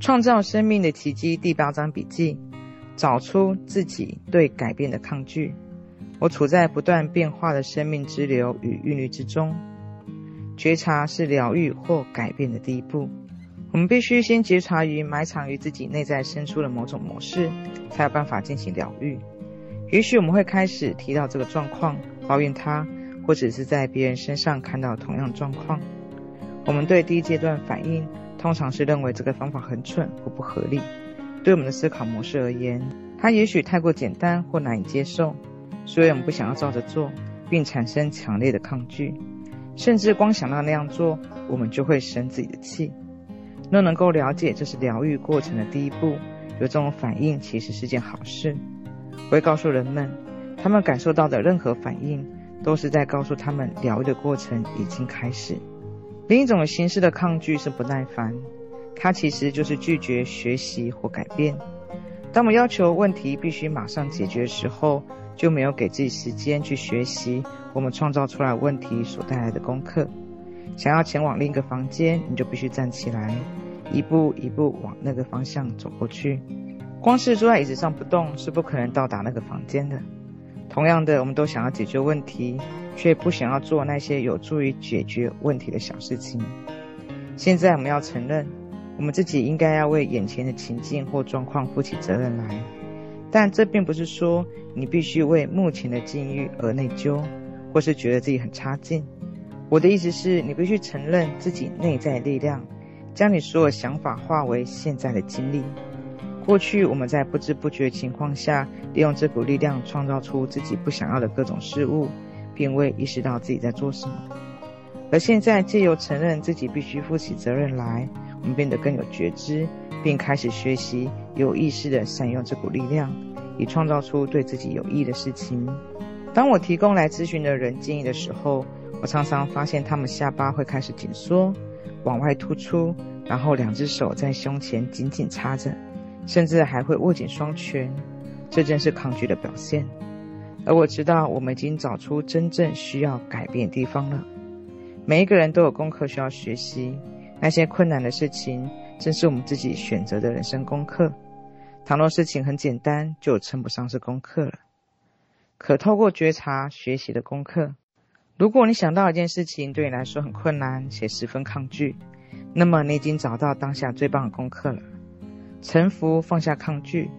创造生命的奇迹第八章笔记：找出自己对改变的抗拒。我处在不断变化的生命之流与韵律之中。觉察是疗愈或改变的第一步。我们必须先觉察于埋藏于自己内在深处的某种模式，才有办法进行疗愈。也许我们会开始提到这个状况，抱怨它，或者是在别人身上看到同样状况。我们对第一阶段反应。通常是认为这个方法很蠢或不合理。对我们的思考模式而言，它也许太过简单或难以接受，所以我们不想要照着做，并产生强烈的抗拒。甚至光想到那样做，我们就会生自己的气。若能够了解这是疗愈过程的第一步，有这种反应其实是件好事。我会告诉人们，他们感受到的任何反应，都是在告诉他们疗愈的过程已经开始。另一种形式的抗拒是不耐烦，它其实就是拒绝学习或改变。当我们要求问题必须马上解决的时候，就没有给自己时间去学习我们创造出来问题所带来的功课。想要前往另一个房间，你就必须站起来，一步一步往那个方向走过去。光是坐在椅子上不动是不可能到达那个房间的。同样的，我们都想要解决问题。却不想要做那些有助于解决问题的小事情。现在我们要承认，我们自己应该要为眼前的情境或状况负起责任来。但这并不是说你必须为目前的境遇而内疚，或是觉得自己很差劲。我的意思是你必须承认自己内在力量，将你所有想法化为现在的经历。过去我们在不知不觉情况下，利用这股力量创造出自己不想要的各种事物。并未意识到自己在做什么，而现在借由承认自己必须负起责任来，我们变得更有觉知，并开始学习有意识地善用这股力量，以创造出对自己有益的事情。当我提供来咨询的人建议的时候，我常常发现他们下巴会开始紧缩，往外突出，然后两只手在胸前紧紧插着，甚至还会握紧双拳。这正是抗拒的表现。而我知道，我们已经找出真正需要改变的地方了。每一个人都有功课需要学习，那些困难的事情，正是我们自己选择的人生功课。倘若事情很简单，就称不上是功课了。可透过觉察学习的功课。如果你想到一件事情对你来说很困难且十分抗拒，那么你已经找到当下最棒的功课了。臣服，放下抗拒。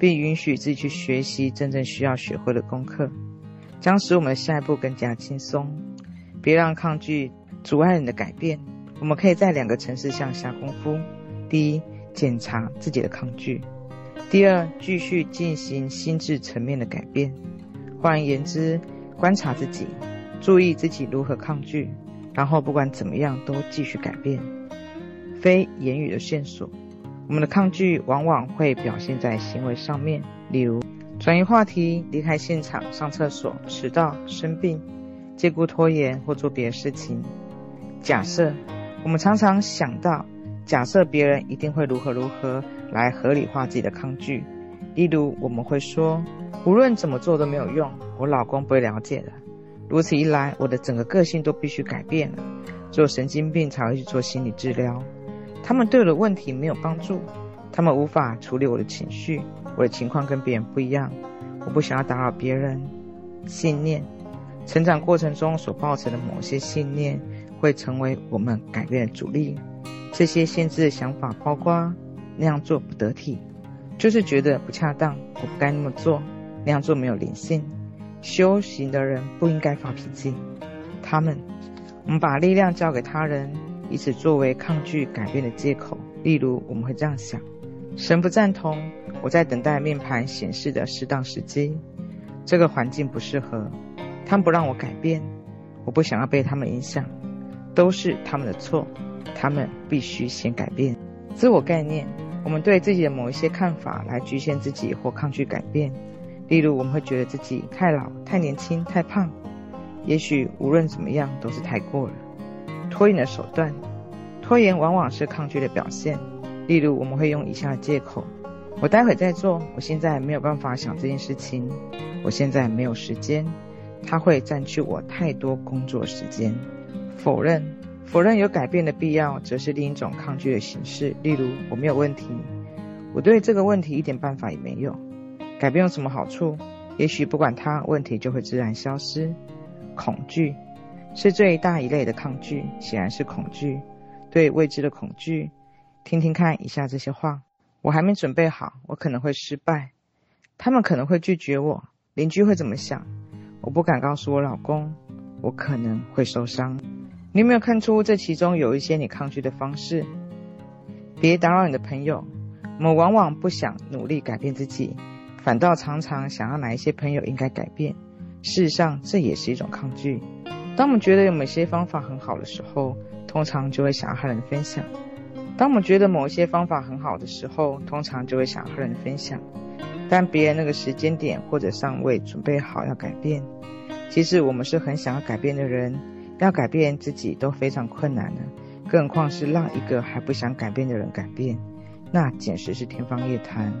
并允许自己去学习真正需要学会的功课，将使我们的下一步更加轻松。别让抗拒阻碍你的改变。我们可以在两个层次上下功夫：第一，检查自己的抗拒；第二，继续进行心智层面的改变。换言之，观察自己，注意自己如何抗拒，然后不管怎么样都继续改变。非言语的线索。我们的抗拒往往会表现在行为上面，例如转移话题、离开现场、上厕所、迟到、生病、借故拖延或做别的事情。假设我们常常想到，假设别人一定会如何如何来合理化自己的抗拒，例如我们会说，无论怎么做都没有用，我老公不会了解的。如此一来，我的整个个性都必须改变了，只有神经病才会去做心理治疗。他们对我的问题没有帮助，他们无法处理我的情绪，我的情况跟别人不一样，我不想要打扰别人。信念，成长过程中所抱持的某些信念，会成为我们改变的阻力。这些限制的想法包括：那样做不得体，就是觉得不恰当，我不该那么做，那样做没有灵性。修行的人不应该发脾气。他们，我们把力量交给他人。以此作为抗拒改变的借口，例如我们会这样想：神不赞同，我在等待面盘显示的适当时机，这个环境不适合，他们不让我改变，我不想要被他们影响，都是他们的错，他们必须先改变。自我概念，我们对自己的某一些看法来局限自己或抗拒改变，例如我们会觉得自己太老、太年轻、太胖，也许无论怎么样都是太过了。拖延的手段，拖延往往是抗拒的表现。例如，我们会用以下的借口：我待会再做，我现在没有办法想这件事情，我现在没有时间，它会占据我太多工作时间。否认，否认有改变的必要，则是另一种抗拒的形式。例如，我没有问题，我对这个问题一点办法也没有。改变有什么好处？也许不管它，问题就会自然消失。恐惧是最大一类的抗拒，显然是恐惧，对未知的恐惧。听听看以下这些话：我还没准备好，我可能会失败，他们可能会拒绝我，邻居会怎么想？我不敢告诉我老公，我可能会受伤。你有没有看出这其中有一些你抗拒的方式？别打扰你的朋友。我们往往不想努力改变自己，反倒常常想要哪一些朋友应该改变。事实上，这也是一种抗拒。当我们觉得有某些方法很好的时候，通常就会想要和人分享。当我们觉得某一些方法很好的时候，通常就会想要和人分享。但别人那个时间点或者尚未准备好要改变，其实我们是很想要改变的人。要改变自己都非常困难了，更何况是让一个还不想改变的人改变，那简直是天方夜谭。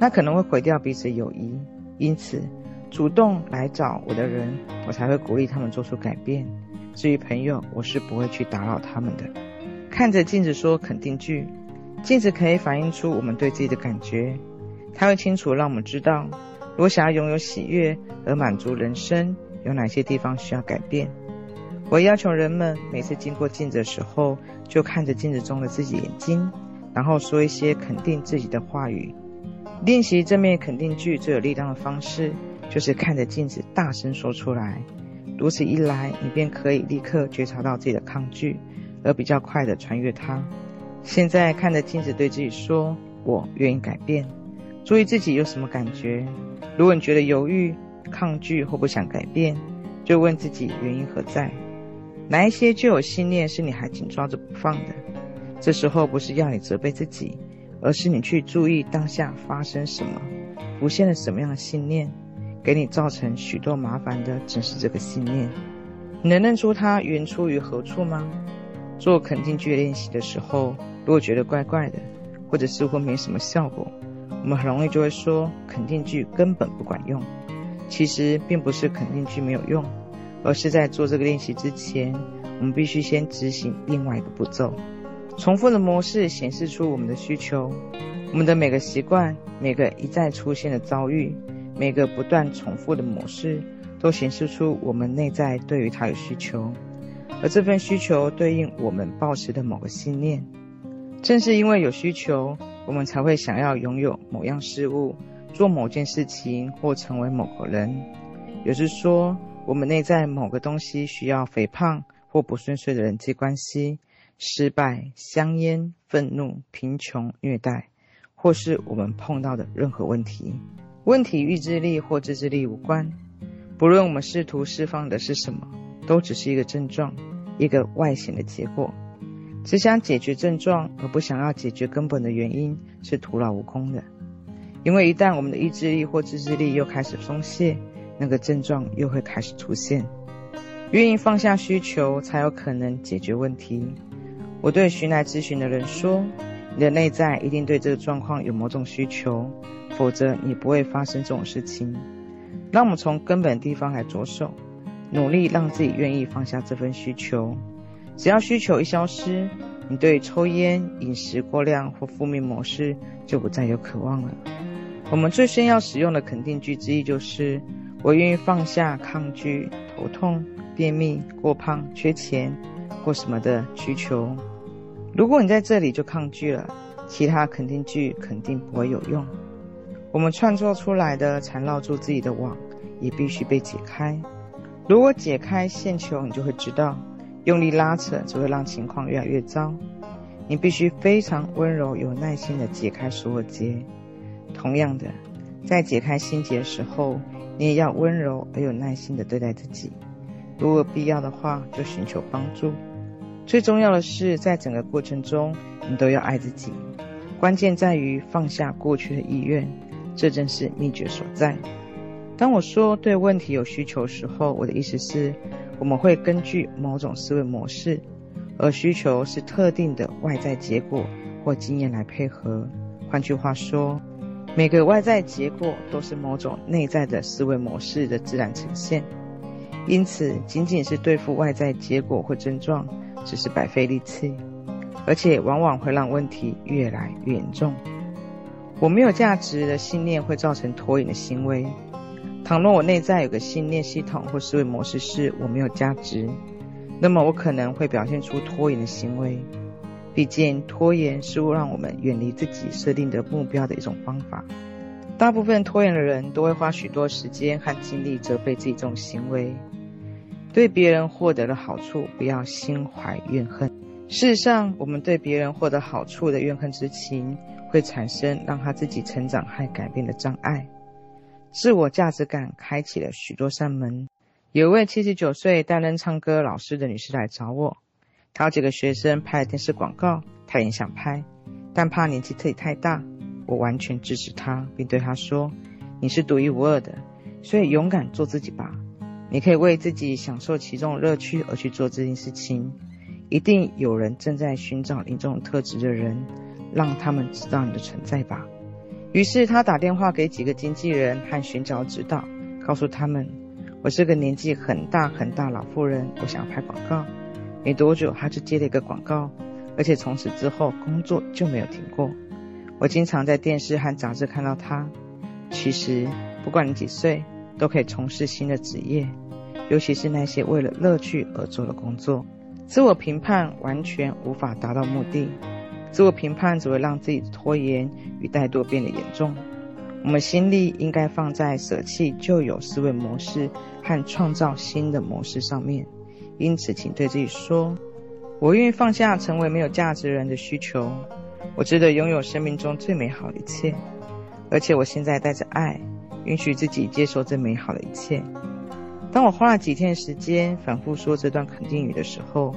那可能会毁掉彼此友谊。因此，主动来找我的人，我才会鼓励他们做出改变。至于朋友，我是不会去打扰他们的。看着镜子说肯定句，镜子可以反映出我们对自己的感觉，它会清楚让我们知道，如果想要拥有喜悦而满足人生，有哪些地方需要改变。我要求人们每次经过镜子的时候，就看着镜子中的自己眼睛，然后说一些肯定自己的话语。练习正面肯定句最有力量的方式，就是看着镜子大声说出来。如此一来，你便可以立刻觉察到自己的抗拒，而比较快地穿越它。现在看着镜子对自己说：“我愿意改变。”注意自己有什么感觉。如果你觉得犹豫、抗拒或不想改变，就问自己原因何在。哪一些旧有信念是你还紧抓着不放的？这时候不是要你责备自己，而是你去注意当下发生什么，浮现了什么样的信念，给你造成许多麻烦的正是这个信念。你能认出它源出于何处吗？做肯定句练习的时候，如果觉得怪怪的，或者似乎没什么效果，我们很容易就会说肯定句根本不管用。其实并不是肯定句没有用。而是在做这个练习之前，我们必须先执行另外一个步骤。重复的模式显示出我们的需求，我们的每个习惯、每个一再出现的遭遇、每个不断重复的模式，都显示出我们内在对于它的需求，而这份需求对应我们抱持的某个信念。正是因为有需求，我们才会想要拥有某样事物、做某件事情或成为某个人。也就是说，我们内在某个东西需要肥胖或不顺遂的人际关系、失败、香烟、愤怒、贫穷、虐待，或是我们碰到的任何问题。问题与意志力或自制力无关。不论我们试图释放的是什么，都只是一个症状，一个外显的结果。只想解决症状而不想要解决根本的原因，是徒劳无功的。因为一旦我们的意志力或自制力又开始松懈，那个症状又会开始出现。愿意放下需求，才有可能解决问题。我对寻来咨询的人说：“你的内在一定对这个状况有某种需求，否则你不会发生这种事情。”让我们从根本地方来着手，努力让自己愿意放下这份需求。只要需求一消失，你对抽烟、饮食过量或负面模式就不再有渴望了。我们最先要使用的肯定句之一就是。我愿意放下抗拒、头痛、便秘、过胖、缺钱或什么的需求。如果你在这里就抗拒了，其他肯定句肯定不会有用。我们创造出来的缠绕住自己的网也必须被解开。如果解开线球，你就会知道，用力拉扯只会让情况越来越糟。你必须非常温柔、有耐心地解开所有结。同样的，在解开心结的时候，你也要温柔而有耐心地对待自己，如果必要的话，就寻求帮助。最重要的是，在整个过程中，你都要爱自己。关键在于放下过去的意愿，这正是秘诀所在。当我说对问题有需求时候，我的意思是，我们会根据某种思维模式，而需求是特定的外在结果或经验来配合。换句话说，每个外在结果都是某种内在的思维模式的自然呈现，因此，仅仅是对付外在结果或症状，只是白费力气，而且往往会让问题越来越严重。我没有价值的信念会造成拖延的行为。倘若我内在有个信念系统或思维模式是我没有价值，那么我可能会表现出拖延的行为。毕竟，拖延是会让我们远离自己设定的目标的一种方法。大部分拖延的人都会花许多时间和精力责备自己这种行为。对别人获得的好处，不要心怀怨恨。事实上，我们对别人获得好处的怨恨之情，会产生让他自己成长和改变的障碍。自我价值感开启了许多扇门。有一位七十九岁担任唱歌老师的女士来找我，她有几个学生拍了电视广告，她也想拍，但怕年纪自己太大。我完全支持她，并对她说：“你是独一无二的，所以勇敢做自己吧。”你可以为自己享受其中的乐趣而去做这件事情。一定有人正在寻找你这种特质的人，让他们知道你的存在吧。于是他打电话给几个经纪人和寻找指导，告诉他们：“我是个年纪很大很大老妇人，我想要拍广告。”没多久，他就接了一个广告，而且从此之后工作就没有停过。我经常在电视和杂志看到他。其实，不管你几岁，都可以从事新的职业。尤其是那些为了乐趣而做的工作，自我评判完全无法达到目的。自我评判只会让自己的拖延与怠惰变得严重。我们心力应该放在舍弃旧有思维模式和创造新的模式上面。因此，请对自己说：“我愿意放下成为没有价值人的需求。我值得拥有生命中最美好的一切，而且我现在带着爱，允许自己接受这美好的一切。”当我花了几天时间反复说这段肯定语的时候，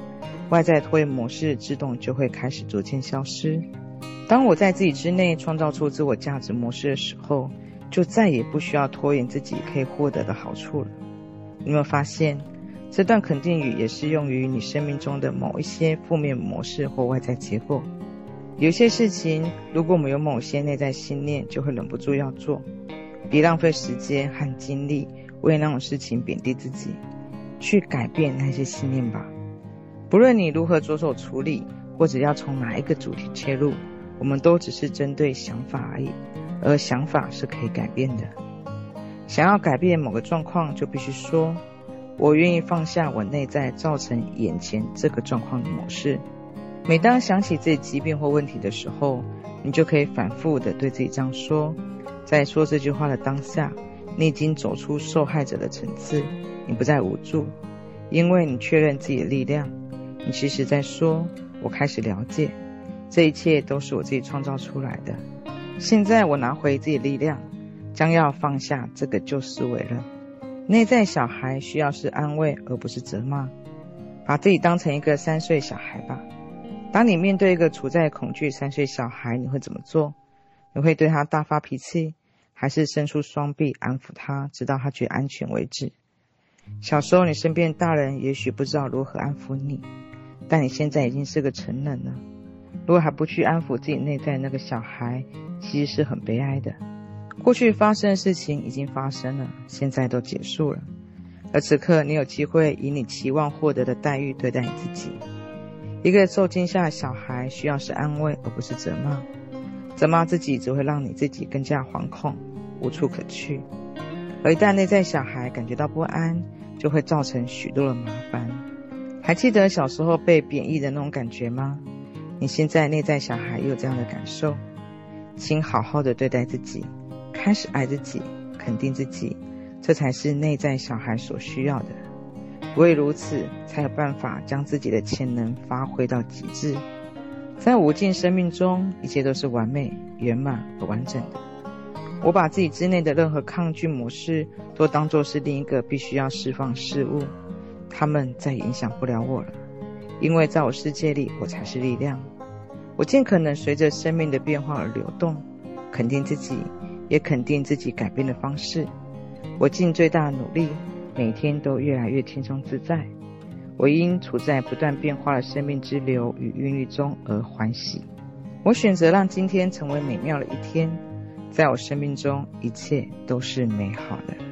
外在拖延模式自动就会开始逐渐消失。当我在自己之内创造出自我价值模式的时候，就再也不需要拖延自己可以获得的好处了。你有没有发现，这段肯定语也适用于你生命中的某一些负面模式或外在结构？有些事情，如果我们有某些内在信念，就会忍不住要做，别浪费时间和精力。为那种事情贬低自己，去改变那些信念吧。不论你如何着手处理，或者要从哪一个主题切入，我们都只是针对想法而已，而想法是可以改变的。想要改变某个状况，就必须说：“我愿意放下我内在造成眼前这个状况的模式。”每当想起自己疾病或问题的时候，你就可以反复地对自己这样说。在说这句话的当下，你已经走出受害者的层次，你不再无助，因为你确认自己的力量。你其实在说：“我开始了解，这一切都是我自己创造出来的。现在我拿回自己力量，将要放下这个旧思维了。”内在小孩需要是安慰，而不是责骂。把自己当成一个三岁小孩吧。当你面对一个处在恐惧三岁小孩，你会怎么做？你会对他大发脾气？还是伸出双臂安抚他，直到他觉得安全为止。小时候，你身边大人也许不知道如何安抚你，但你现在已经是个成人了。如果还不去安抚自己内在那个小孩，其实是很悲哀的。过去发生的事情已经发生了，现在都结束了。而此刻，你有机会以你期望获得的待遇对待你自己。一个受惊吓的小孩需要是安慰，而不是责骂。责骂自己只会让你自己更加惶恐，无处可去。而一旦内在小孩感觉到不安，就会造成许多的麻烦。还记得小时候被贬义的那种感觉吗？你现在内在小孩也有这样的感受。请好好的对待自己，开始爱自己，肯定自己，这才是内在小孩所需要的。唯如此，才有办法将自己的潜能发挥到极致。在无尽生命中，一切都是完美、圆满和完整的。我把自己之内的任何抗拒模式，都当作是另一个必须要释放事物，他们再也影响不了我了。因为在我世界里，我才是力量。我尽可能随着生命的变化而流动，肯定自己，也肯定自己改变的方式。我尽最大努力，每天都越来越轻松自在。我因处在不断变化的生命之流与韵律中而欢喜。我选择让今天成为美妙的一天，在我生命中一切都是美好的。